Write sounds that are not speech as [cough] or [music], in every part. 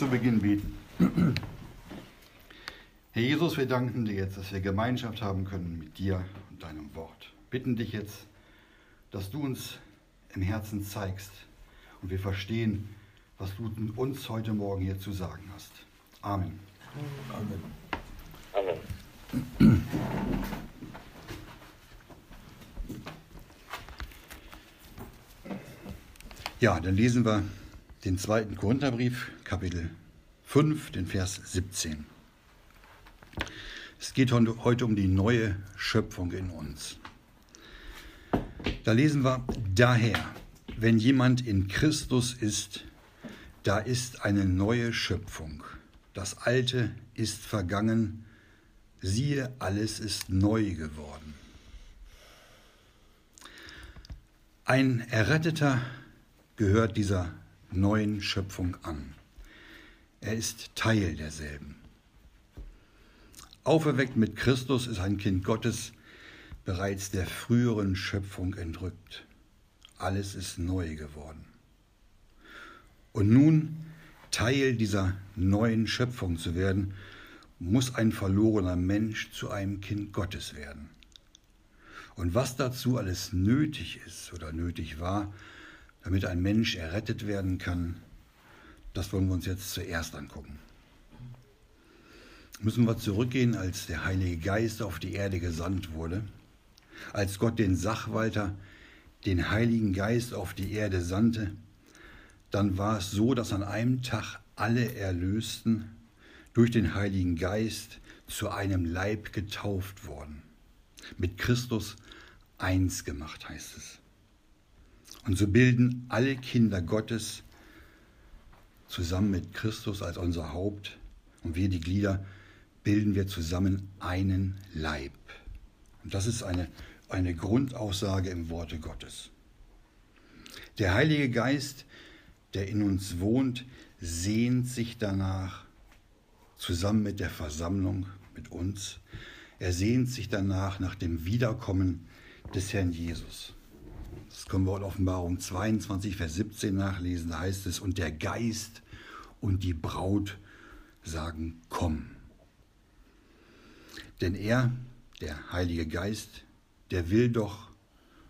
zu Beginn beten. Herr Jesus, wir danken dir jetzt, dass wir Gemeinschaft haben können mit dir und deinem Wort. Bitten dich jetzt, dass du uns im Herzen zeigst und wir verstehen, was du uns heute Morgen hier zu sagen hast. Amen. Amen. Amen. Ja, dann lesen wir den zweiten Korintherbrief, Kapitel 5, den Vers 17. Es geht heute um die neue Schöpfung in uns. Da lesen wir, daher, wenn jemand in Christus ist, da ist eine neue Schöpfung. Das Alte ist vergangen, siehe, alles ist neu geworden. Ein Erretteter gehört dieser neuen Schöpfung an. Er ist Teil derselben. Auferweckt mit Christus ist ein Kind Gottes bereits der früheren Schöpfung entrückt. Alles ist neu geworden. Und nun Teil dieser neuen Schöpfung zu werden, muss ein verlorener Mensch zu einem Kind Gottes werden. Und was dazu alles nötig ist oder nötig war, damit ein Mensch errettet werden kann, das wollen wir uns jetzt zuerst angucken. Müssen wir zurückgehen, als der Heilige Geist auf die Erde gesandt wurde, als Gott den Sachwalter, den Heiligen Geist auf die Erde sandte, dann war es so, dass an einem Tag alle Erlösten durch den Heiligen Geist zu einem Leib getauft wurden. Mit Christus eins gemacht heißt es. Und so bilden alle Kinder Gottes zusammen mit Christus als unser Haupt und wir die Glieder bilden wir zusammen einen Leib. Und das ist eine, eine Grundaussage im Worte Gottes. Der Heilige Geist, der in uns wohnt, sehnt sich danach, zusammen mit der Versammlung, mit uns, er sehnt sich danach nach dem Wiederkommen des Herrn Jesus. Können wir in Offenbarung 22, Vers 17 nachlesen. Da heißt es, und der Geist und die Braut sagen, komm. Denn er, der Heilige Geist, der will doch,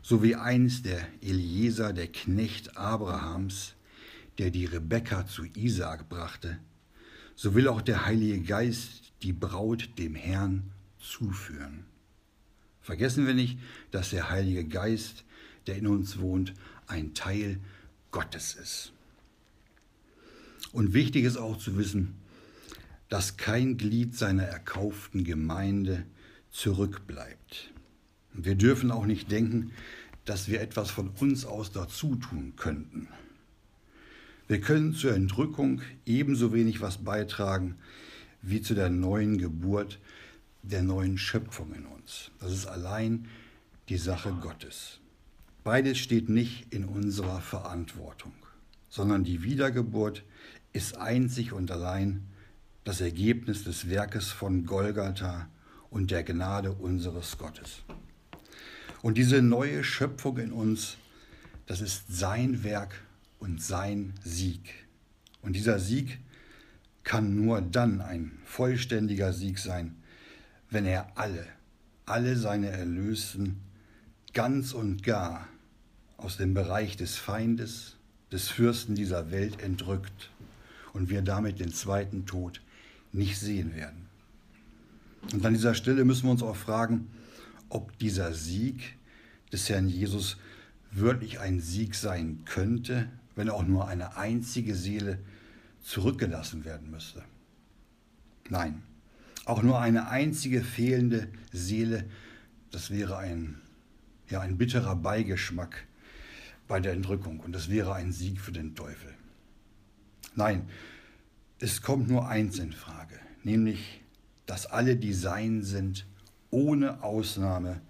so wie einst der Eliezer, der Knecht Abrahams, der die Rebekka zu Isaak brachte, so will auch der Heilige Geist die Braut dem Herrn zuführen. Vergessen wir nicht, dass der Heilige Geist der in uns wohnt, ein Teil Gottes ist. Und wichtig ist auch zu wissen, dass kein Glied seiner erkauften Gemeinde zurückbleibt. Wir dürfen auch nicht denken, dass wir etwas von uns aus dazu tun könnten. Wir können zur Entrückung ebenso wenig was beitragen wie zu der neuen Geburt der neuen Schöpfung in uns. Das ist allein die Sache Gottes. Beides steht nicht in unserer Verantwortung, sondern die Wiedergeburt ist einzig und allein das Ergebnis des Werkes von Golgatha und der Gnade unseres Gottes. Und diese neue Schöpfung in uns, das ist sein Werk und sein Sieg. Und dieser Sieg kann nur dann ein vollständiger Sieg sein, wenn er alle, alle seine Erlösten ganz und gar aus dem Bereich des Feindes, des Fürsten dieser Welt entrückt und wir damit den zweiten Tod nicht sehen werden. Und an dieser Stelle müssen wir uns auch fragen, ob dieser Sieg des Herrn Jesus wirklich ein Sieg sein könnte, wenn auch nur eine einzige Seele zurückgelassen werden müsste. Nein, auch nur eine einzige fehlende Seele, das wäre ein ja ein bitterer Beigeschmack bei der Entrückung und das wäre ein Sieg für den Teufel. Nein, es kommt nur eins in Frage, nämlich, dass alle, die sein sind, ohne Ausnahme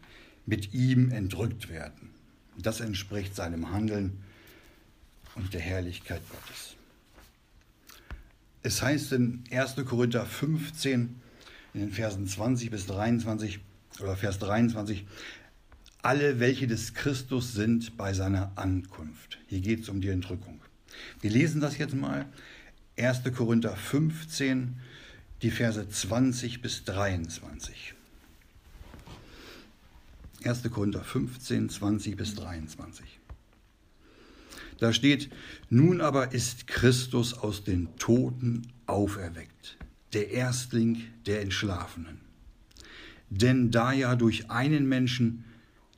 mit ihm entrückt werden. Das entspricht seinem Handeln und der Herrlichkeit Gottes. Es heißt in 1. Korinther 15, in den Versen 20 bis 23 oder Vers 23, alle, welche des Christus sind bei seiner Ankunft. Hier geht es um die Entrückung. Wir lesen das jetzt mal. 1. Korinther 15, die Verse 20 bis 23. 1. Korinther 15, 20 bis 23. Da steht, nun aber ist Christus aus den Toten auferweckt, der Erstling der Entschlafenen. Denn da ja durch einen Menschen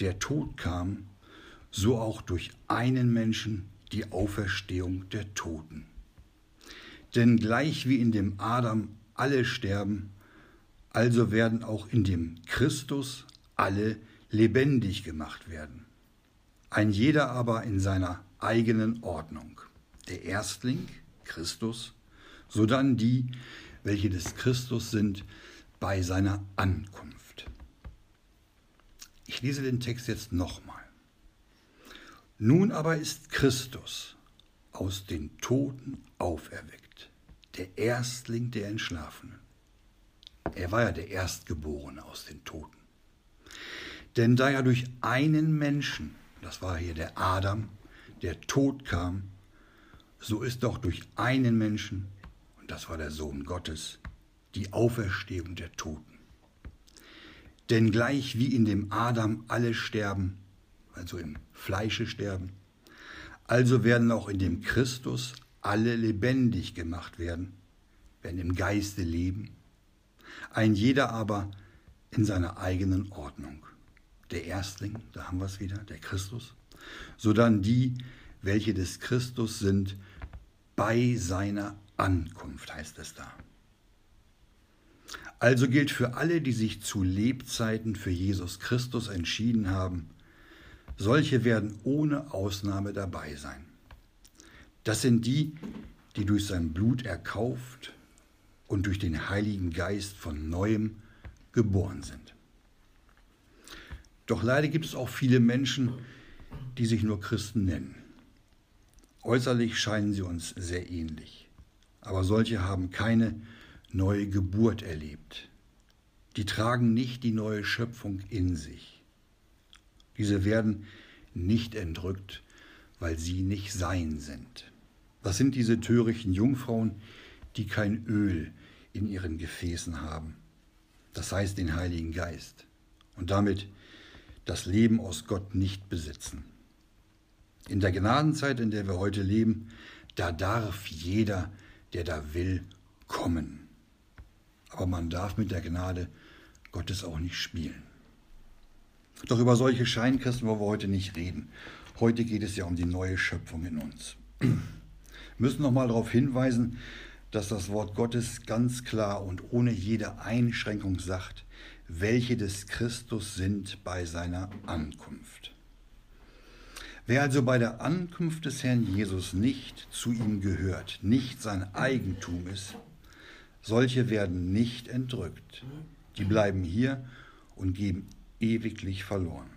der Tod kam, so auch durch einen Menschen die Auferstehung der Toten. Denn gleich wie in dem Adam alle sterben, also werden auch in dem Christus alle lebendig gemacht werden. Ein jeder aber in seiner eigenen Ordnung. Der Erstling, Christus, sodann die, welche des Christus sind, bei seiner Ankunft. Ich lese den Text jetzt nochmal. Nun aber ist Christus aus den Toten auferweckt, der Erstling der Entschlafenen. Er war ja der Erstgeborene aus den Toten. Denn da ja durch einen Menschen, das war hier der Adam, der Tod kam, so ist doch durch einen Menschen, und das war der Sohn Gottes, die Auferstehung der Toten. Denn gleich wie in dem Adam alle sterben, also im Fleische sterben, also werden auch in dem Christus alle lebendig gemacht werden, werden im Geiste leben, ein jeder aber in seiner eigenen Ordnung. Der Erstling, da haben wir es wieder, der Christus, sodann die, welche des Christus sind, bei seiner Ankunft, heißt es da. Also gilt für alle, die sich zu Lebzeiten für Jesus Christus entschieden haben, solche werden ohne Ausnahme dabei sein. Das sind die, die durch sein Blut erkauft und durch den Heiligen Geist von neuem geboren sind. Doch leider gibt es auch viele Menschen, die sich nur Christen nennen. Äußerlich scheinen sie uns sehr ähnlich, aber solche haben keine neue Geburt erlebt. Die tragen nicht die neue Schöpfung in sich. Diese werden nicht entrückt, weil sie nicht sein sind. Was sind diese törichten Jungfrauen, die kein Öl in ihren Gefäßen haben? Das heißt den Heiligen Geist. Und damit das Leben aus Gott nicht besitzen. In der Gnadenzeit, in der wir heute leben, da darf jeder, der da will, kommen. Aber man darf mit der Gnade Gottes auch nicht spielen. Doch über solche Scheinkristen wollen wir heute nicht reden. Heute geht es ja um die neue Schöpfung in uns. Wir müssen noch mal darauf hinweisen, dass das Wort Gottes ganz klar und ohne jede Einschränkung sagt, welche des Christus sind bei seiner Ankunft. Wer also bei der Ankunft des Herrn Jesus nicht zu ihm gehört, nicht sein Eigentum ist, solche werden nicht entrückt. Die bleiben hier und geben ewiglich verloren.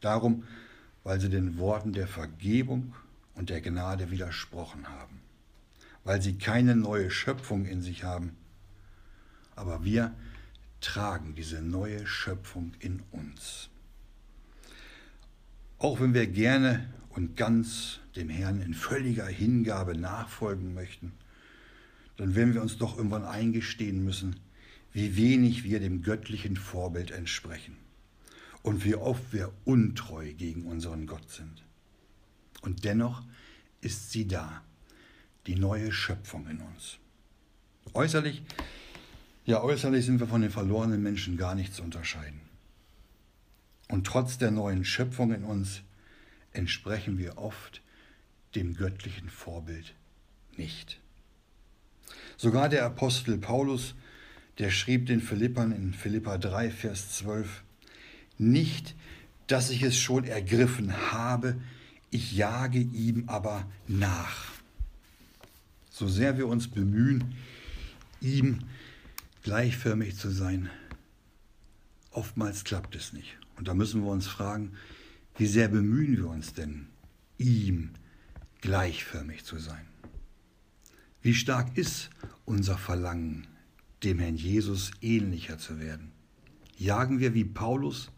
Darum, weil sie den Worten der Vergebung und der Gnade widersprochen haben, weil sie keine neue Schöpfung in sich haben. Aber wir tragen diese neue Schöpfung in uns. Auch wenn wir gerne und ganz dem Herrn in völliger Hingabe nachfolgen möchten, dann werden wir uns doch irgendwann eingestehen müssen, wie wenig wir dem göttlichen Vorbild entsprechen und wie oft wir untreu gegen unseren Gott sind. Und dennoch ist sie da, die neue Schöpfung in uns. Äußerlich ja, äußerlich sind wir von den verlorenen Menschen gar nicht zu unterscheiden. Und trotz der neuen Schöpfung in uns entsprechen wir oft dem göttlichen Vorbild nicht. Sogar der Apostel Paulus, der schrieb den Philippern in Philippa 3, Vers 12, nicht, dass ich es schon ergriffen habe, ich jage ihm aber nach. So sehr wir uns bemühen, ihm gleichförmig zu sein. Oftmals klappt es nicht. Und da müssen wir uns fragen, wie sehr bemühen wir uns denn, ihm gleichförmig zu sein? Wie stark ist unser Verlangen, dem Herrn Jesus ähnlicher zu werden? Jagen wir wie Paulus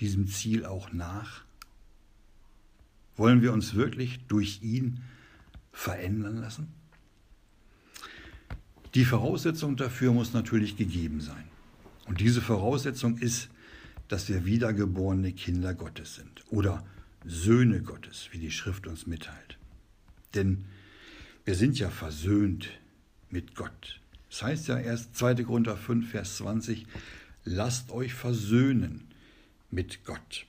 diesem Ziel auch nach? Wollen wir uns wirklich durch ihn verändern lassen? Die Voraussetzung dafür muss natürlich gegeben sein. Und diese Voraussetzung ist, dass wir wiedergeborene Kinder Gottes sind oder Söhne Gottes, wie die Schrift uns mitteilt. Denn wir sind ja versöhnt mit Gott. Das heißt ja erst 2. Korinther 5, Vers 20, lasst euch versöhnen mit Gott.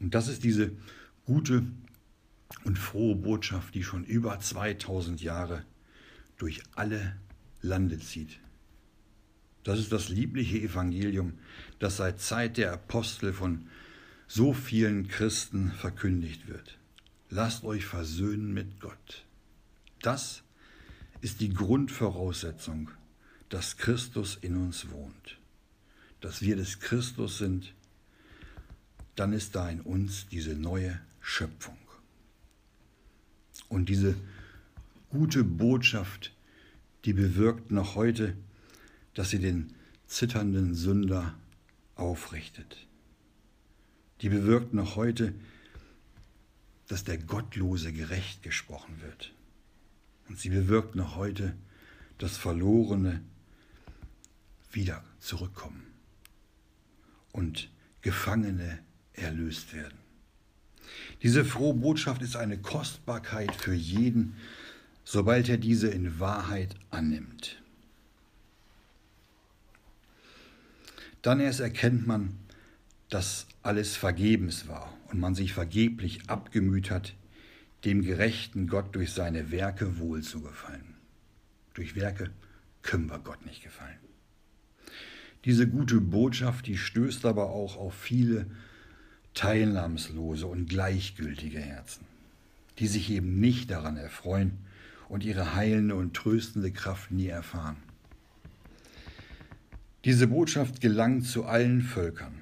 Und das ist diese gute und frohe Botschaft, die schon über 2000 Jahre durch alle Lande zieht. Das ist das liebliche Evangelium, das seit Zeit der Apostel von so vielen Christen verkündigt wird. Lasst euch versöhnen mit Gott. Das ist die Grundvoraussetzung, dass Christus in uns wohnt. Dass wir des Christus sind, dann ist da in uns diese neue Schöpfung. Und diese gute Botschaft, die bewirkt noch heute, dass sie den zitternden Sünder aufrichtet. Die bewirkt noch heute, dass der Gottlose gerecht gesprochen wird. Und sie bewirkt noch heute, dass Verlorene wieder zurückkommen und Gefangene erlöst werden. Diese frohe Botschaft ist eine Kostbarkeit für jeden, sobald er diese in Wahrheit annimmt. Dann erst erkennt man, dass alles vergebens war und man sich vergeblich abgemüht hat, dem gerechten Gott durch seine Werke wohl zu gefallen. Durch Werke können wir Gott nicht gefallen. Diese gute Botschaft, die stößt aber auch auf viele teilnahmslose und gleichgültige Herzen, die sich eben nicht daran erfreuen und ihre heilende und tröstende Kraft nie erfahren. Diese Botschaft gelangt zu allen Völkern,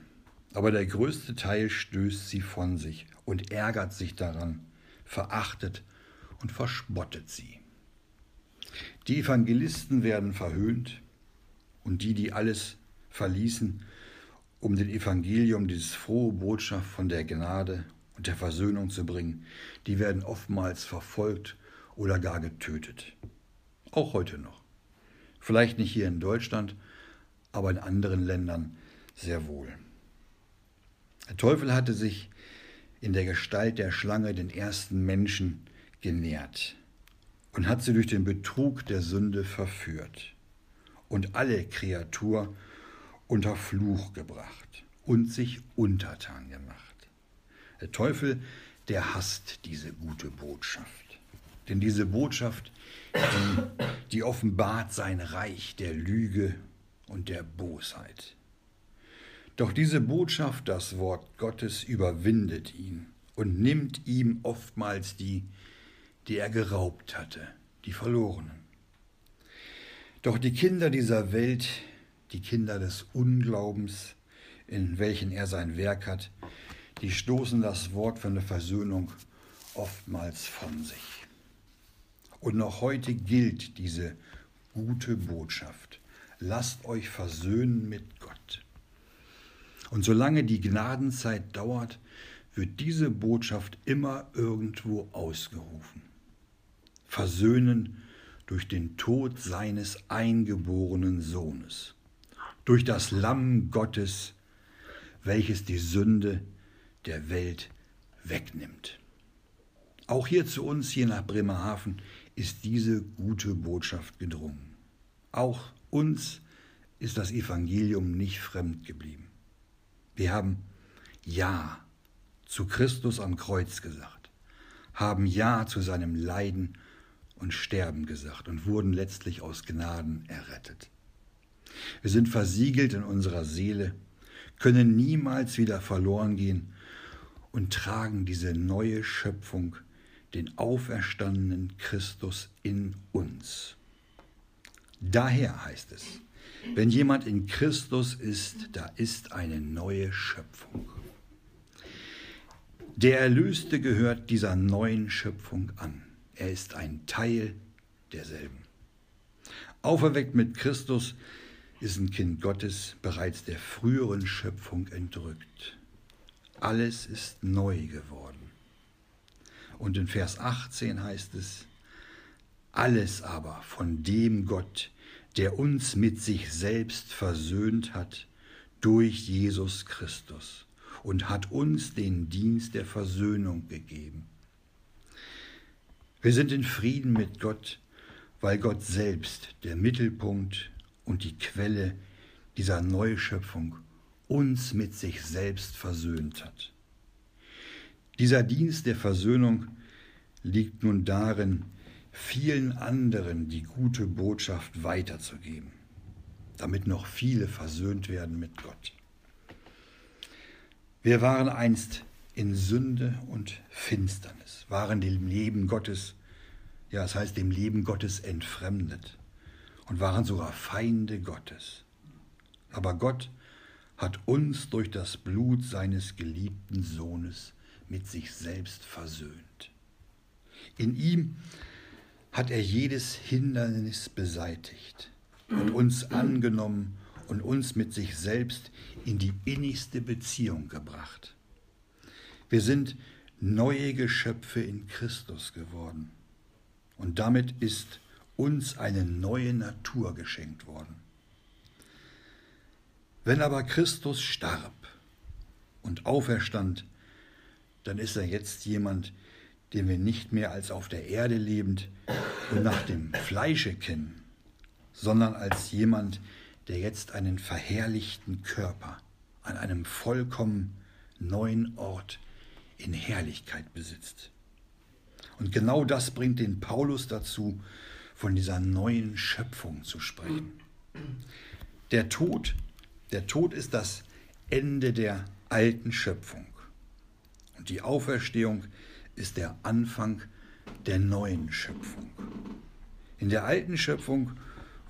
aber der größte Teil stößt sie von sich und ärgert sich daran, verachtet und verspottet sie. Die Evangelisten werden verhöhnt und die, die alles verließen, um dem Evangelium dieses frohe Botschaft von der Gnade und der Versöhnung zu bringen, die werden oftmals verfolgt oder gar getötet. Auch heute noch. Vielleicht nicht hier in Deutschland, aber in anderen Ländern sehr wohl. Der Teufel hatte sich in der Gestalt der Schlange den ersten Menschen genährt und hat sie durch den Betrug der Sünde verführt und alle Kreatur unter Fluch gebracht und sich untertan gemacht. Der Teufel, der hasst diese gute Botschaft. Denn diese Botschaft, die, offenbart sein Reich der Lüge und der Bosheit. Doch diese Botschaft, das Wort Gottes, überwindet ihn und nimmt ihm oftmals die, die er geraubt hatte, die Verlorenen. Doch die Kinder dieser Welt, die Kinder des Unglaubens, in welchen er sein Werk hat, die stoßen das Wort von der Versöhnung oftmals von sich. Und noch heute gilt diese gute Botschaft. Lasst euch versöhnen mit. Und solange die Gnadenzeit dauert, wird diese Botschaft immer irgendwo ausgerufen. Versöhnen durch den Tod seines eingeborenen Sohnes durch das Lamm Gottes, welches die Sünde der Welt wegnimmt. Auch hier zu uns, hier nach Bremerhaven, ist diese gute Botschaft gedrungen. Auch uns ist das Evangelium nicht fremd geblieben. Wir haben Ja zu Christus am Kreuz gesagt, haben Ja zu seinem Leiden und Sterben gesagt und wurden letztlich aus Gnaden errettet. Wir sind versiegelt in unserer Seele, können niemals wieder verloren gehen und tragen diese neue Schöpfung, den auferstandenen Christus in uns. Daher heißt es, wenn jemand in Christus ist, da ist eine neue Schöpfung. Der Erlöste gehört dieser neuen Schöpfung an. Er ist ein Teil derselben. Auferweckt mit Christus ist ein Kind Gottes bereits der früheren Schöpfung entrückt. Alles ist neu geworden. Und in Vers 18 heißt es, Alles aber von dem Gott, der uns mit sich selbst versöhnt hat durch Jesus Christus und hat uns den Dienst der Versöhnung gegeben. Wir sind in Frieden mit Gott, weil Gott selbst der Mittelpunkt und die Quelle dieser Neuschöpfung uns mit sich selbst versöhnt hat. Dieser Dienst der Versöhnung liegt nun darin, vielen anderen die gute Botschaft weiterzugeben, damit noch viele versöhnt werden mit Gott. Wir waren einst in Sünde und Finsternis, waren dem Leben Gottes, ja, es das heißt dem Leben Gottes entfremdet und waren sogar Feinde Gottes. Aber Gott hat uns durch das Blut seines geliebten Sohnes mit sich selbst versöhnt. In ihm hat er jedes Hindernis beseitigt und uns angenommen und uns mit sich selbst in die innigste Beziehung gebracht. Wir sind neue Geschöpfe in Christus geworden und damit ist uns eine neue Natur geschenkt worden. Wenn aber Christus starb und auferstand, dann ist er jetzt jemand, den wir nicht mehr als auf der Erde lebend und nach dem Fleische kennen, sondern als jemand, der jetzt einen verherrlichten Körper an einem vollkommen neuen Ort in Herrlichkeit besitzt. Und genau das bringt den Paulus dazu, von dieser neuen Schöpfung zu sprechen. Der Tod, der Tod ist das Ende der alten Schöpfung. Und die Auferstehung ist der Anfang der neuen Schöpfung. In der alten Schöpfung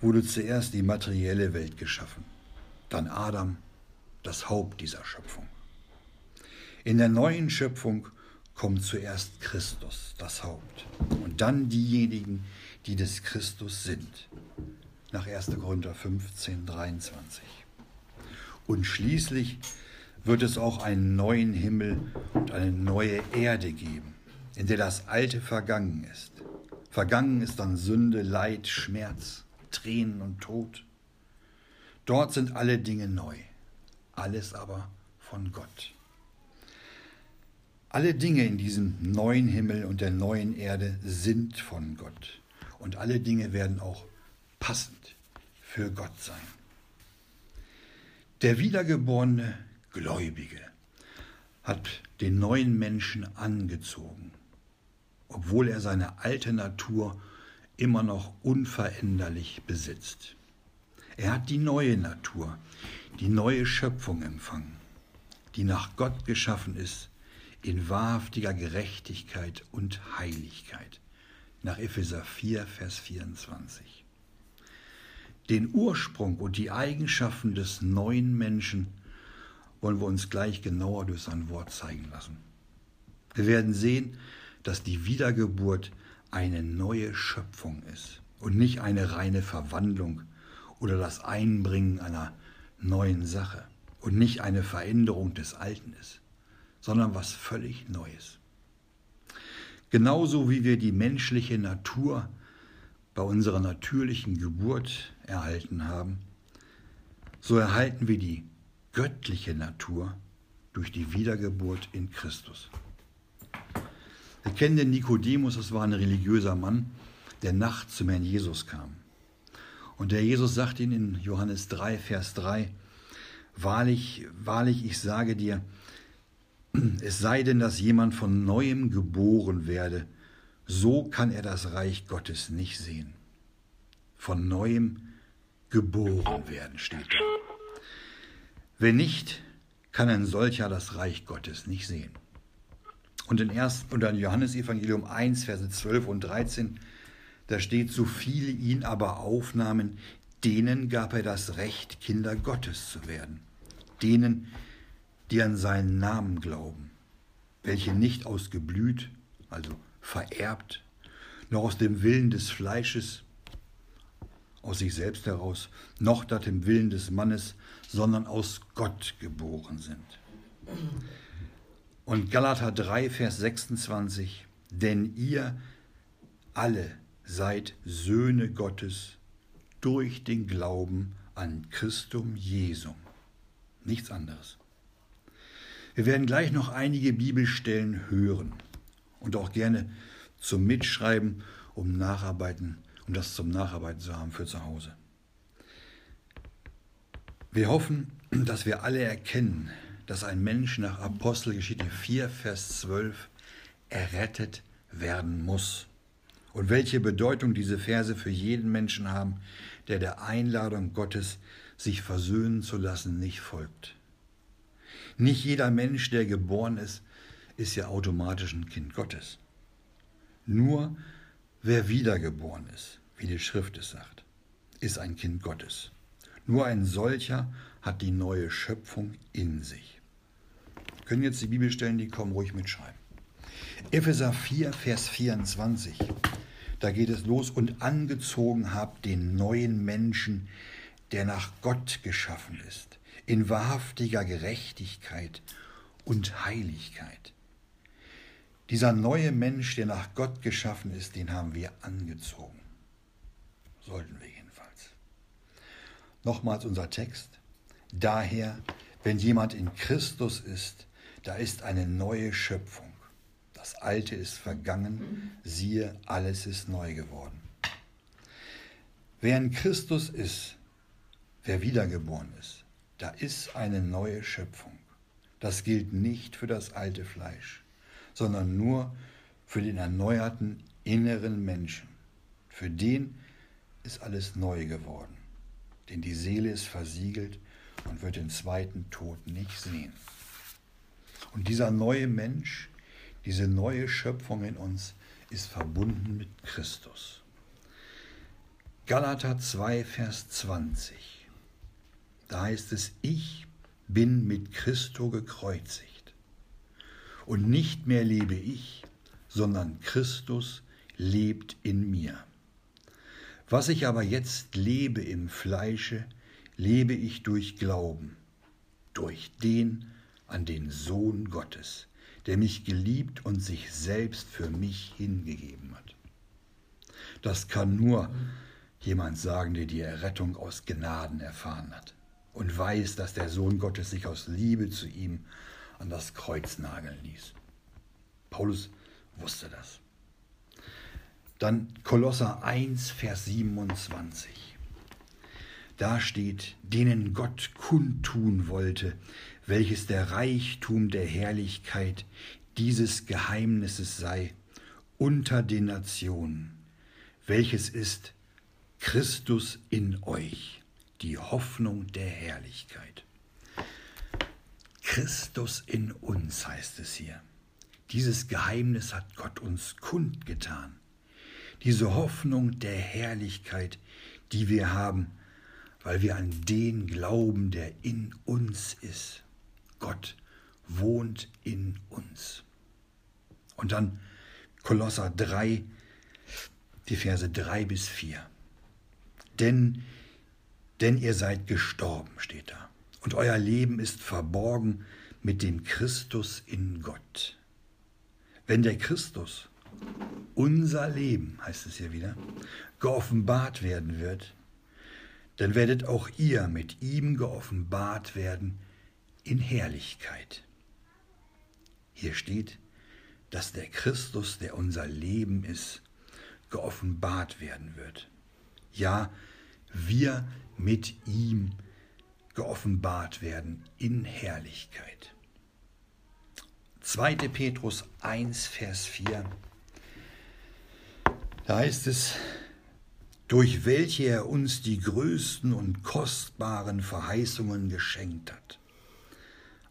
wurde zuerst die materielle Welt geschaffen, dann Adam, das Haupt dieser Schöpfung. In der neuen Schöpfung kommt zuerst Christus, das Haupt, und dann diejenigen, die des Christus sind. Nach 1. Korinther 15, 23. Und schließlich wird es auch einen neuen Himmel und eine neue Erde geben, in der das Alte vergangen ist. Vergangen ist dann Sünde, Leid, Schmerz, Tränen und Tod. Dort sind alle Dinge neu, alles aber von Gott. Alle Dinge in diesem neuen Himmel und der neuen Erde sind von Gott und alle Dinge werden auch passend für Gott sein. Der wiedergeborene Gläubige hat den neuen Menschen angezogen, obwohl er seine alte Natur immer noch unveränderlich besitzt. Er hat die neue Natur, die neue Schöpfung empfangen, die nach Gott geschaffen ist, in wahrhaftiger Gerechtigkeit und Heiligkeit nach Epheser 4, Vers 24. Den Ursprung und die Eigenschaften des neuen Menschen wollen wir uns gleich genauer durch sein Wort zeigen lassen. Wir werden sehen, dass die Wiedergeburt eine neue Schöpfung ist und nicht eine reine Verwandlung oder das Einbringen einer neuen Sache und nicht eine Veränderung des Alten ist, sondern was völlig Neues. Genauso wie wir die menschliche Natur bei unserer natürlichen Geburt erhalten haben, so erhalten wir die göttliche Natur durch die Wiedergeburt in Christus. Wir kennen den Nikodemus, das war ein religiöser Mann, der nachts zum Herrn Jesus kam. Und der Jesus sagt ihn in Johannes 3, Vers 3, Wahrlich, wahrlich, ich sage dir, [clears throat] es sei denn, dass jemand von neuem geboren werde, so kann er das Reich Gottes nicht sehen. Von neuem geboren werden steht da. Wenn nicht, kann ein solcher das Reich Gottes nicht sehen. Und in, erst, und in Johannes Evangelium 1, Verse 12 und 13, da steht, so viele ihn aber aufnahmen, denen gab er das Recht, Kinder Gottes zu werden. Denen, die an seinen Namen glauben, welche nicht aus Geblüt, also vererbt, noch aus dem Willen des Fleisches, aus sich selbst heraus, noch nach dem Willen des Mannes, sondern aus Gott geboren sind. Und Galater 3, Vers 26, denn ihr alle seid Söhne Gottes durch den Glauben an Christum Jesum. Nichts anderes. Wir werden gleich noch einige Bibelstellen hören und auch gerne zum Mitschreiben, um Nacharbeiten, um das zum Nacharbeiten zu haben für zu Hause. Wir hoffen, dass wir alle erkennen, dass ein Mensch nach Apostelgeschichte 4, Vers 12 errettet werden muss. Und welche Bedeutung diese Verse für jeden Menschen haben, der der Einladung Gottes, sich versöhnen zu lassen, nicht folgt. Nicht jeder Mensch, der geboren ist, ist ja automatisch ein Kind Gottes. Nur wer wiedergeboren ist, wie die Schrift es sagt, ist ein Kind Gottes. Nur ein solcher hat die neue Schöpfung in sich. Wir können jetzt die Bibelstellen, die kommen, ruhig mitschreiben. Epheser 4, Vers 24. Da geht es los und angezogen habt den neuen Menschen, der nach Gott geschaffen ist, in wahrhaftiger Gerechtigkeit und Heiligkeit. Dieser neue Mensch, der nach Gott geschaffen ist, den haben wir angezogen. Sollten wir jedenfalls. Nochmals unser Text. Daher, wenn jemand in Christus ist, da ist eine neue Schöpfung. Das Alte ist vergangen, siehe, alles ist neu geworden. Wer in Christus ist, wer wiedergeboren ist, da ist eine neue Schöpfung. Das gilt nicht für das alte Fleisch, sondern nur für den erneuerten inneren Menschen. Für den ist alles neu geworden, denn die Seele ist versiegelt und wird den zweiten Tod nicht sehen. Und dieser neue Mensch, diese neue Schöpfung in uns ist verbunden mit Christus. Galater 2, Vers 20. Da heißt es, ich bin mit Christo gekreuzigt. Und nicht mehr lebe ich, sondern Christus lebt in mir. Was ich aber jetzt lebe im Fleische, lebe ich durch Glauben, durch den an den Sohn Gottes, der mich geliebt und sich selbst für mich hingegeben hat. Das kann nur jemand sagen, der die Errettung aus Gnaden erfahren hat und weiß, dass der Sohn Gottes sich aus Liebe zu ihm an das Kreuz nageln ließ. Paulus wusste das. Dann Kolosser 1, Vers 27. Da steht, denen Gott kundtun wollte, welches der Reichtum der Herrlichkeit dieses Geheimnisses sei unter den Nationen, welches ist Christus in euch, die Hoffnung der Herrlichkeit. Christus in uns heißt es hier. Dieses Geheimnis hat Gott uns kundgetan. Diese Hoffnung der Herrlichkeit, die wir haben, weil wir an den glauben, der in uns ist. Gott wohnt in uns. Und dann Kolosser 3, die Verse 3 bis 4. Denn, denn ihr seid gestorben, steht da, und euer Leben ist verborgen mit dem Christus in Gott. Wenn der Christus, unser Leben, heißt es hier wieder, geoffenbart werden wird, dann werdet auch ihr mit ihm geoffenbart werden in Herrlichkeit. Hier steht, dass der Christus, der unser Leben ist, geoffenbart werden wird. Ja, wir mit ihm geoffenbart werden in Herrlichkeit. 2. Petrus 1, Vers 4. Da heißt es, durch welche er uns die größten und kostbaren Verheißungen geschenkt hat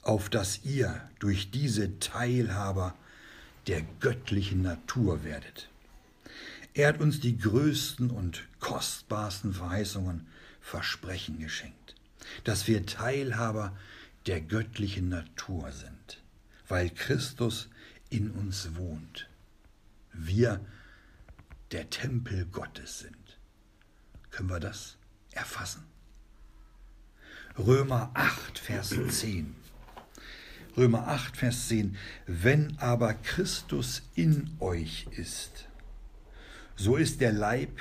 auf dass ihr durch diese Teilhaber der göttlichen Natur werdet. Er hat uns die größten und kostbarsten Verheißungen, Versprechen geschenkt, dass wir Teilhaber der göttlichen Natur sind, weil Christus in uns wohnt. Wir der Tempel Gottes sind. Können wir das erfassen? Römer 8, Vers 10. Römer 8, Vers 10. Wenn aber Christus in euch ist, so ist der Leib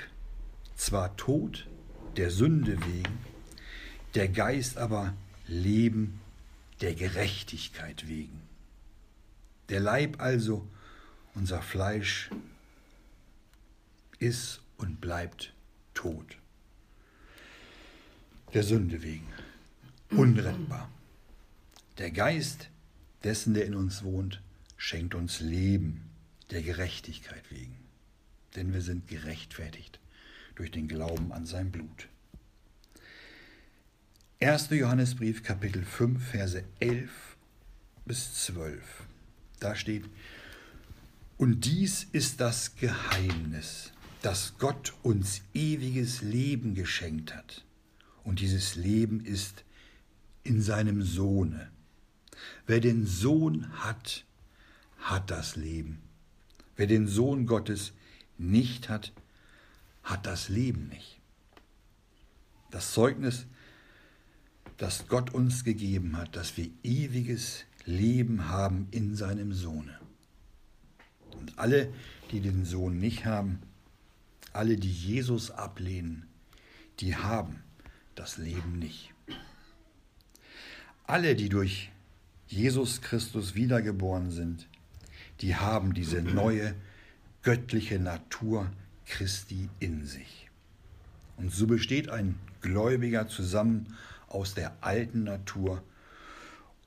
zwar tot, der Sünde wegen, der Geist aber Leben der Gerechtigkeit wegen. Der Leib also, unser Fleisch, ist und bleibt tot. Der Sünde wegen, unrettbar. Der Geist dessen, der in uns wohnt, schenkt uns Leben der Gerechtigkeit wegen. Denn wir sind gerechtfertigt durch den Glauben an sein Blut. 1. Johannesbrief, Kapitel 5, Verse 11 bis 12. Da steht, und dies ist das Geheimnis, dass Gott uns ewiges Leben geschenkt hat. Und dieses Leben ist in seinem Sohne. Wer den Sohn hat, hat das Leben. Wer den Sohn Gottes nicht hat, hat das Leben nicht. Das Zeugnis, das Gott uns gegeben hat, dass wir ewiges Leben haben in seinem Sohne. Und alle, die den Sohn nicht haben, alle, die Jesus ablehnen, die haben das Leben nicht. Alle, die durch Jesus Christus wiedergeboren sind, die haben diese neue göttliche Natur Christi in sich. Und so besteht ein Gläubiger zusammen aus der alten Natur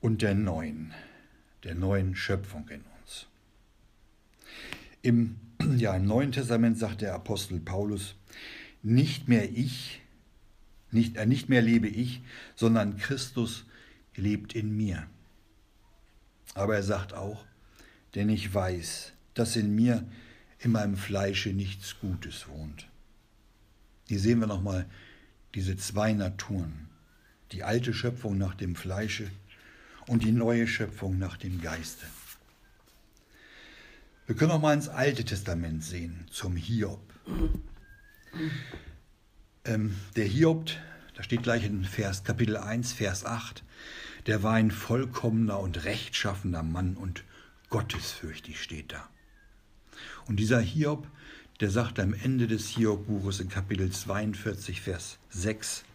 und der neuen, der neuen Schöpfung in uns. Im, [clears throat] ja, im Neuen Testament sagt der Apostel Paulus, nicht mehr ich, nicht, äh, nicht mehr lebe ich, sondern Christus lebt in mir. Aber er sagt auch, denn ich weiß, dass in mir, in meinem Fleische nichts Gutes wohnt. Hier sehen wir nochmal diese zwei Naturen, die alte Schöpfung nach dem Fleische und die neue Schöpfung nach dem Geiste. Wir können auch mal ins Alte Testament sehen, zum Hiob. Ähm, der Hiob, da steht gleich in Vers, Kapitel 1, Vers 8, der war ein vollkommener und rechtschaffener Mann und gottesfürchtig steht da. Und dieser Hiob, der sagt am Ende des Hiob-Buches in Kapitel 42, Vers 6,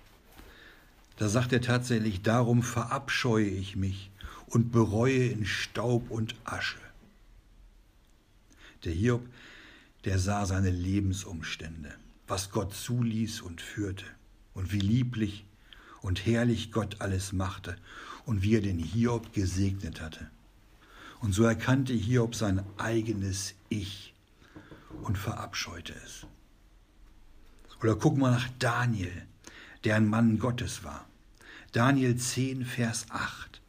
da sagt er tatsächlich, darum verabscheue ich mich und bereue in Staub und Asche. Der Hiob, der sah seine Lebensumstände, was Gott zuließ und führte und wie lieblich und herrlich Gott alles machte und wie er den Hiob gesegnet hatte. Und so erkannte Hiob sein eigenes Ich und verabscheute es. Oder gucken wir nach Daniel, der ein Mann Gottes war. Daniel 10, Vers 8.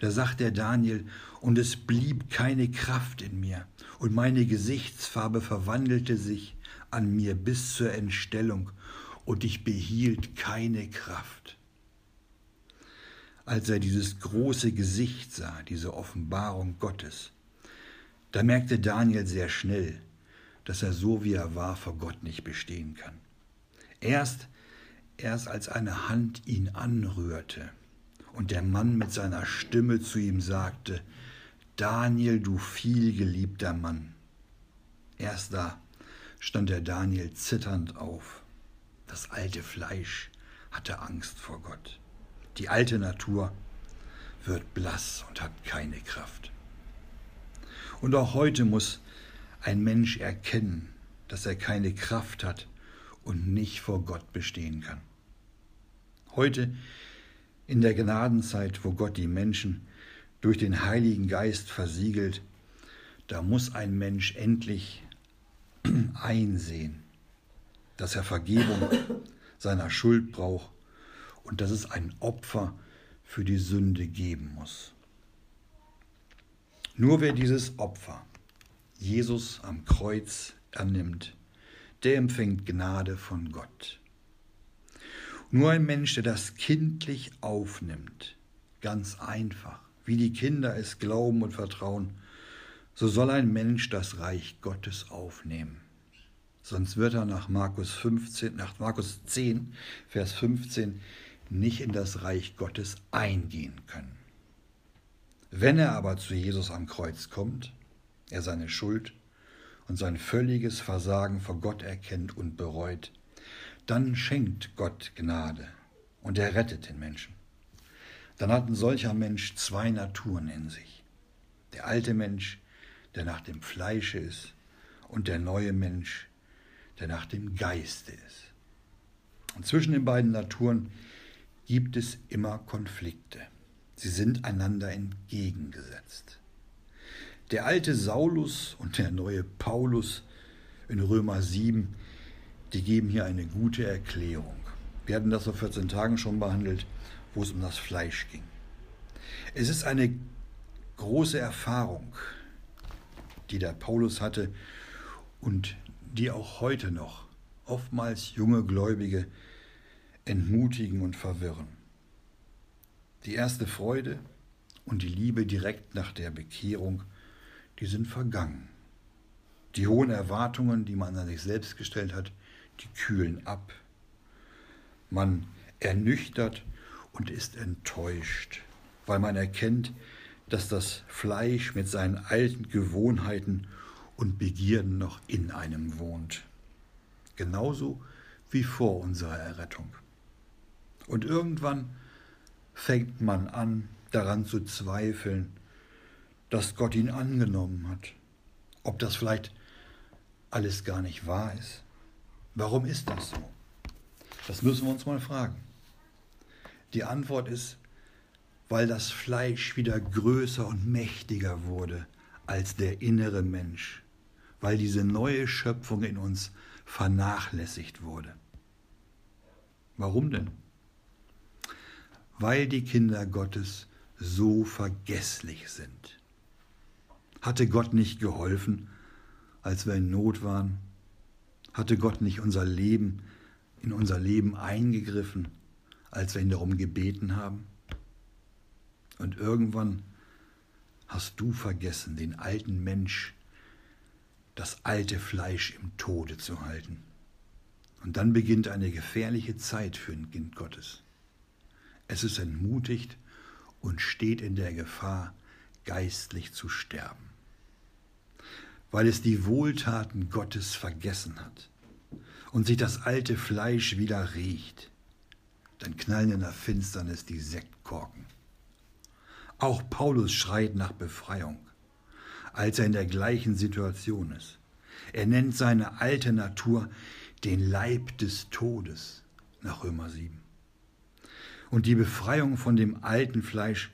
Da sagt der Daniel, und es blieb keine Kraft in mir, und meine Gesichtsfarbe verwandelte sich an mir bis zur Entstellung, und ich behielt keine Kraft. Als er dieses große Gesicht sah, diese Offenbarung Gottes, da merkte Daniel sehr schnell, dass er so wie er war vor Gott nicht bestehen kann. Erst, erst als eine Hand ihn anrührte und der Mann mit seiner Stimme zu ihm sagte, Daniel, du vielgeliebter Mann. Erst da stand der Daniel zitternd auf. Das alte Fleisch hatte Angst vor Gott. Die alte Natur wird blass und hat keine Kraft. Und auch heute muss ein Mensch erkennen, dass er keine Kraft hat und nicht vor Gott bestehen kann. Heute in der Gnadenzeit, wo Gott die Menschen durch den Heiligen Geist versiegelt, da muss ein Mensch endlich [clears throat] einsehen, dass er Vergebung [clears throat] seiner Schuld braucht und dass es ein Opfer für die Sünde geben muss. Nur wer dieses Opfer, Jesus am Kreuz, annimmt, der empfängt Gnade von Gott. Nur ein Mensch, der das kindlich aufnimmt, ganz einfach, wie die Kinder es glauben und vertrauen, so soll ein Mensch das Reich Gottes aufnehmen. Sonst wird er nach Markus 15, nach Markus 10, Vers 15 nicht in das Reich Gottes eingehen können. Wenn er aber zu Jesus am Kreuz kommt, er seine Schuld und sein völliges Versagen vor Gott erkennt und bereut, dann schenkt Gott Gnade und er rettet den Menschen. Dann hat ein solcher Mensch zwei Naturen in sich. Der alte Mensch, der nach dem Fleische ist, und der neue Mensch, der nach dem Geiste ist. Und zwischen den beiden Naturen gibt es immer Konflikte. Sie sind einander entgegengesetzt. Der alte Saulus und der neue Paulus in Römer 7, die geben hier eine gute Erklärung. Wir hatten das vor 14 Tagen schon behandelt, wo es um das Fleisch ging. Es ist eine große Erfahrung, die der Paulus hatte und die auch heute noch oftmals junge Gläubige entmutigen und verwirren. Die erste Freude und die Liebe direkt nach der Bekehrung, die sind vergangen. Die hohen Erwartungen, die man an sich selbst gestellt hat, die kühlen ab. Man ernüchtert und ist enttäuscht, weil man erkennt, dass das Fleisch mit seinen alten Gewohnheiten und Begierden noch in einem wohnt. Genauso wie vor unserer Errettung. Und irgendwann fängt man an, daran zu zweifeln, dass Gott ihn angenommen hat. Ob das vielleicht alles gar nicht wahr ist. Warum ist das so? Das müssen wir uns mal fragen. Die Antwort ist, weil das Fleisch wieder größer und mächtiger wurde als der innere Mensch, weil diese neue Schöpfung in uns vernachlässigt wurde. Warum denn? weil die Kinder Gottes so vergesslich sind. Hatte Gott nicht geholfen, als wir in Not waren? Hatte Gott nicht unser Leben in unser Leben eingegriffen, als wir ihn darum gebeten haben? Und irgendwann hast du vergessen, den alten Mensch, das alte Fleisch im Tode zu halten. Und dann beginnt eine gefährliche Zeit für ein Kind Gottes. Es ist entmutigt und steht in der Gefahr, geistlich zu sterben, weil es die Wohltaten Gottes vergessen hat und sich das alte Fleisch wieder riecht. Dann knallen in der Finsternis die Sektkorken. Auch Paulus schreit nach Befreiung, als er in der gleichen Situation ist. Er nennt seine alte Natur den Leib des Todes nach Römer 7. Und die Befreiung von dem alten Fleisch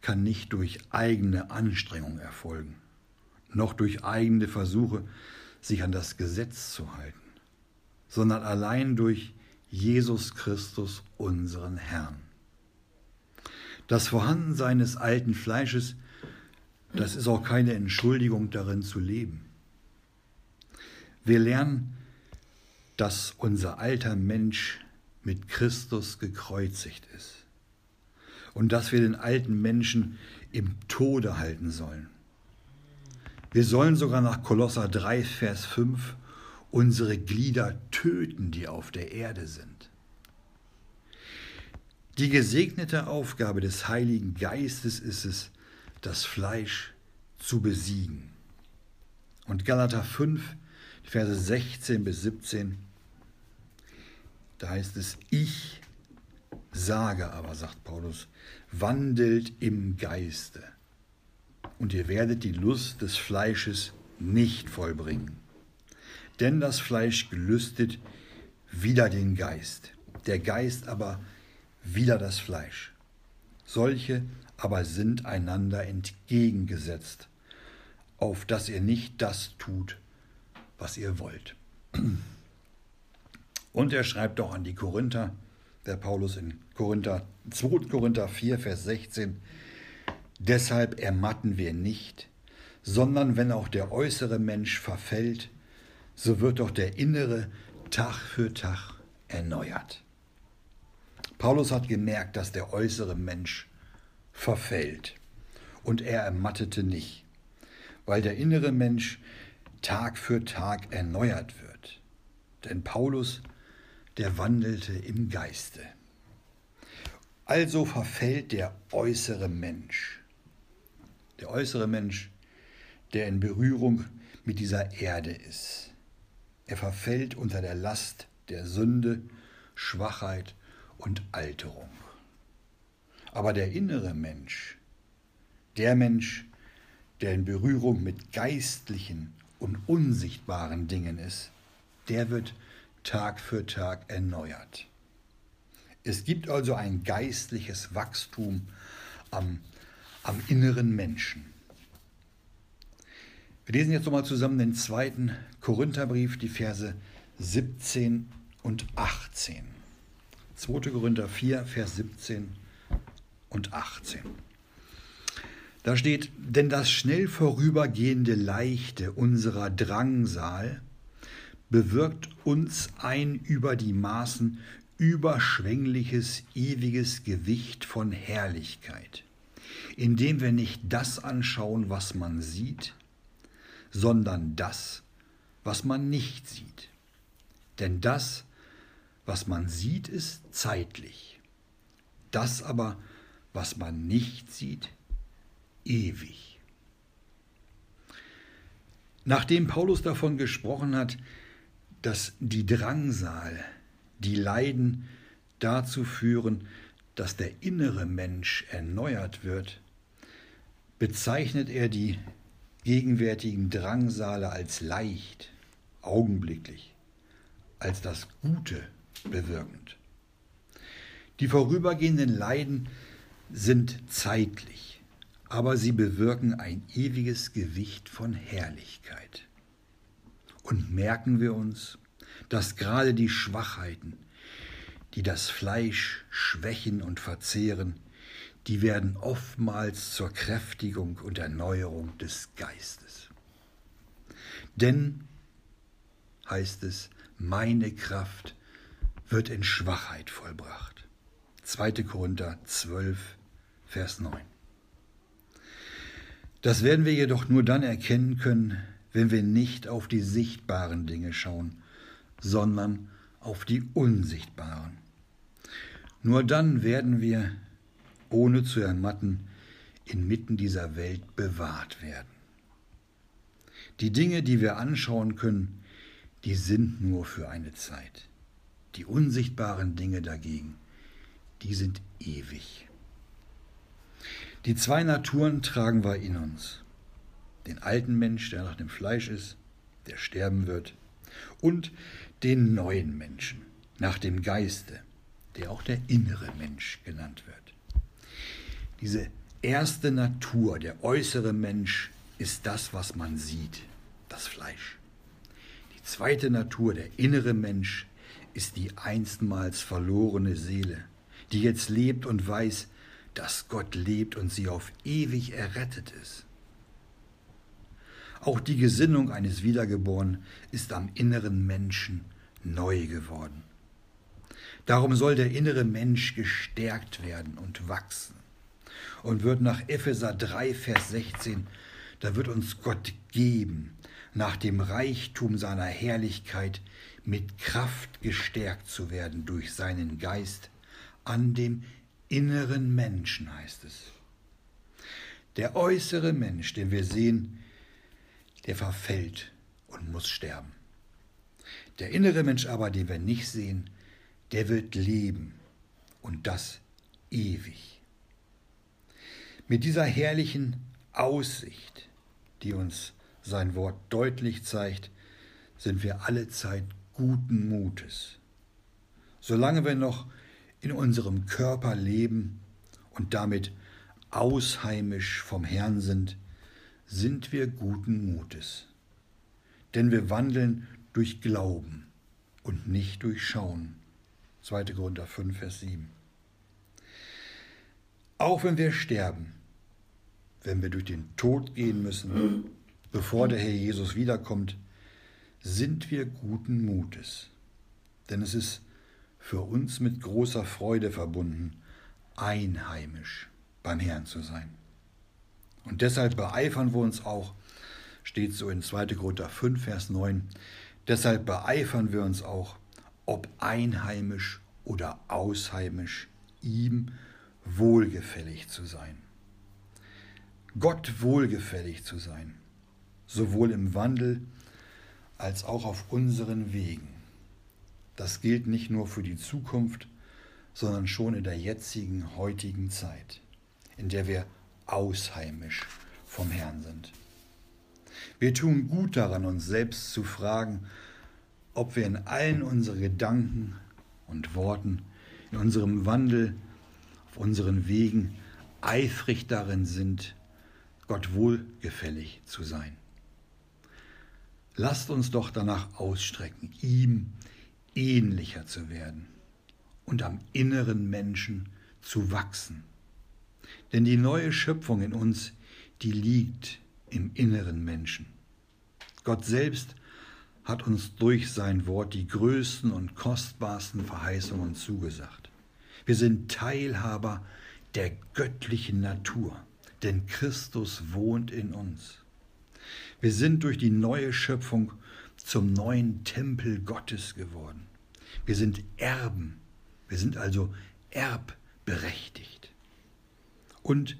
kann nicht durch eigene Anstrengung erfolgen, noch durch eigene Versuche, sich an das Gesetz zu halten, sondern allein durch Jesus Christus, unseren Herrn. Das Vorhandensein des alten Fleisches, das ist auch keine Entschuldigung darin zu leben. Wir lernen, dass unser alter Mensch mit Christus gekreuzigt ist und dass wir den alten Menschen im Tode halten sollen. Wir sollen sogar nach Kolosser 3, Vers 5 unsere Glieder töten, die auf der Erde sind. Die gesegnete Aufgabe des Heiligen Geistes ist es, das Fleisch zu besiegen. Und Galater 5, Verse 16 bis 17 da heißt es, ich sage aber, sagt Paulus, wandelt im Geiste und ihr werdet die Lust des Fleisches nicht vollbringen. Denn das Fleisch gelüstet wider den Geist, der Geist aber wider das Fleisch. Solche aber sind einander entgegengesetzt, auf dass ihr nicht das tut, was ihr wollt. [clears throat] Und er schreibt auch an die Korinther, der Paulus in Korinther, 2. Korinther 4, Vers 16, Deshalb ermatten wir nicht, sondern wenn auch der äußere Mensch verfällt, so wird doch der innere Tag für Tag erneuert. Paulus hat gemerkt, dass der äußere Mensch verfällt und er ermattete nicht, weil der innere Mensch Tag für Tag erneuert wird. Denn Paulus der wandelte im Geiste. Also verfällt der äußere Mensch. Der äußere Mensch, der in Berührung mit dieser Erde ist. Er verfällt unter der Last der Sünde, Schwachheit und Alterung. Aber der innere Mensch, der Mensch, der in Berührung mit geistlichen und unsichtbaren Dingen ist, der wird Tag für Tag erneuert. Es gibt also ein geistliches Wachstum am, am inneren Menschen. Wir lesen jetzt nochmal zusammen den zweiten Korintherbrief, die Verse 17 und 18. 2. Korinther 4, Vers 17 und 18. Da steht, denn das schnell vorübergehende Leichte unserer Drangsal bewirkt uns ein über die Maßen überschwängliches, ewiges Gewicht von Herrlichkeit, indem wir nicht das anschauen, was man sieht, sondern das, was man nicht sieht. Denn das, was man sieht, ist zeitlich. Das aber, was man nicht sieht, ewig. Nachdem Paulus davon gesprochen hat, dass die Drangsal, die Leiden dazu führen, dass der innere Mensch erneuert wird, bezeichnet er die gegenwärtigen Drangsale als leicht, augenblicklich, als das Gute bewirkend. Die vorübergehenden Leiden sind zeitlich, aber sie bewirken ein ewiges Gewicht von Herrlichkeit. Und merken wir uns, dass gerade die Schwachheiten, die das Fleisch schwächen und verzehren, die werden oftmals zur Kräftigung und Erneuerung des Geistes. Denn, heißt es, meine Kraft wird in Schwachheit vollbracht. 2. Korinther 12, Vers 9. Das werden wir jedoch nur dann erkennen können, wenn wir nicht auf die sichtbaren Dinge schauen, sondern auf die unsichtbaren. Nur dann werden wir ohne zu ermatten, inmitten dieser Welt bewahrt werden. Die Dinge, die wir anschauen können, die sind nur für eine Zeit. Die unsichtbaren Dinge dagegen, die sind ewig. Die zwei Naturen tragen wir in uns. Den alten Mensch, der nach dem Fleisch ist, der sterben wird, und den neuen Menschen nach dem Geiste, der auch der innere Mensch genannt wird. Diese erste Natur, der äußere Mensch, ist das, was man sieht, das Fleisch. Die zweite Natur, der innere Mensch, ist die einstmals verlorene Seele, die jetzt lebt und weiß, dass Gott lebt und sie auf ewig errettet ist. Auch die Gesinnung eines Wiedergeborenen ist am inneren Menschen neu geworden. Darum soll der innere Mensch gestärkt werden und wachsen und wird nach Epheser 3, Vers 16, da wird uns Gott geben, nach dem Reichtum seiner Herrlichkeit mit Kraft gestärkt zu werden durch seinen Geist an dem inneren Menschen, heißt es. Der äußere Mensch, den wir sehen, der verfällt und muss sterben. Der innere Mensch aber, den wir nicht sehen, der wird leben und das ewig. Mit dieser herrlichen Aussicht, die uns sein Wort deutlich zeigt, sind wir alle Zeit guten Mutes. Solange wir noch in unserem Körper leben und damit ausheimisch vom Herrn sind, sind wir guten Mutes. Denn wir wandeln durch Glauben und nicht durch Schauen. 2. Korinther 5, Vers 7. Auch wenn wir sterben, wenn wir durch den Tod gehen müssen, bevor der Herr Jesus wiederkommt, sind wir guten Mutes. Denn es ist für uns mit großer Freude verbunden, einheimisch beim Herrn zu sein. Und deshalb beeifern wir uns auch, steht so in 2. Korinther 5, Vers 9, deshalb beeifern wir uns auch, ob einheimisch oder ausheimisch, ihm wohlgefällig zu sein. Gott wohlgefällig zu sein, sowohl im Wandel als auch auf unseren Wegen. Das gilt nicht nur für die Zukunft, sondern schon in der jetzigen, heutigen Zeit, in der wir ausheimisch vom Herrn sind. Wir tun gut daran, uns selbst zu fragen, ob wir in allen unseren Gedanken und Worten, in unserem Wandel, auf unseren Wegen eifrig darin sind, Gott wohlgefällig zu sein. Lasst uns doch danach ausstrecken, ihm ähnlicher zu werden und am inneren Menschen zu wachsen. Denn die neue Schöpfung in uns, die liegt im inneren Menschen. Gott selbst hat uns durch sein Wort die größten und kostbarsten Verheißungen zugesagt. Wir sind Teilhaber der göttlichen Natur, denn Christus wohnt in uns. Wir sind durch die neue Schöpfung zum neuen Tempel Gottes geworden. Wir sind Erben, wir sind also erbberechtigt. Und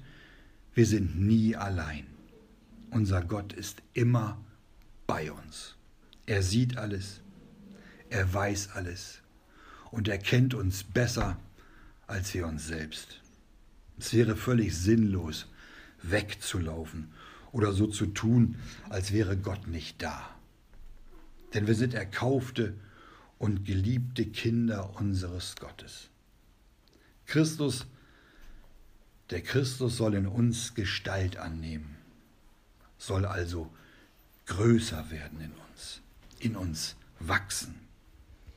wir sind nie allein. Unser Gott ist immer bei uns. Er sieht alles, er weiß alles und er kennt uns besser als wir uns selbst. Es wäre völlig sinnlos, wegzulaufen oder so zu tun, als wäre Gott nicht da. Denn wir sind erkaufte und geliebte Kinder unseres Gottes. Christus, der Christus soll in uns Gestalt annehmen, soll also größer werden in uns, in uns wachsen.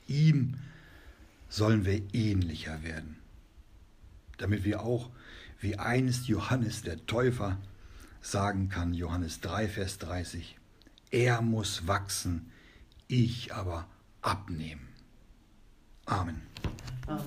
Ihm sollen wir ähnlicher werden, damit wir auch, wie einst Johannes der Täufer sagen kann, Johannes 3, Vers 30, er muss wachsen, ich aber abnehmen. Amen. Amen.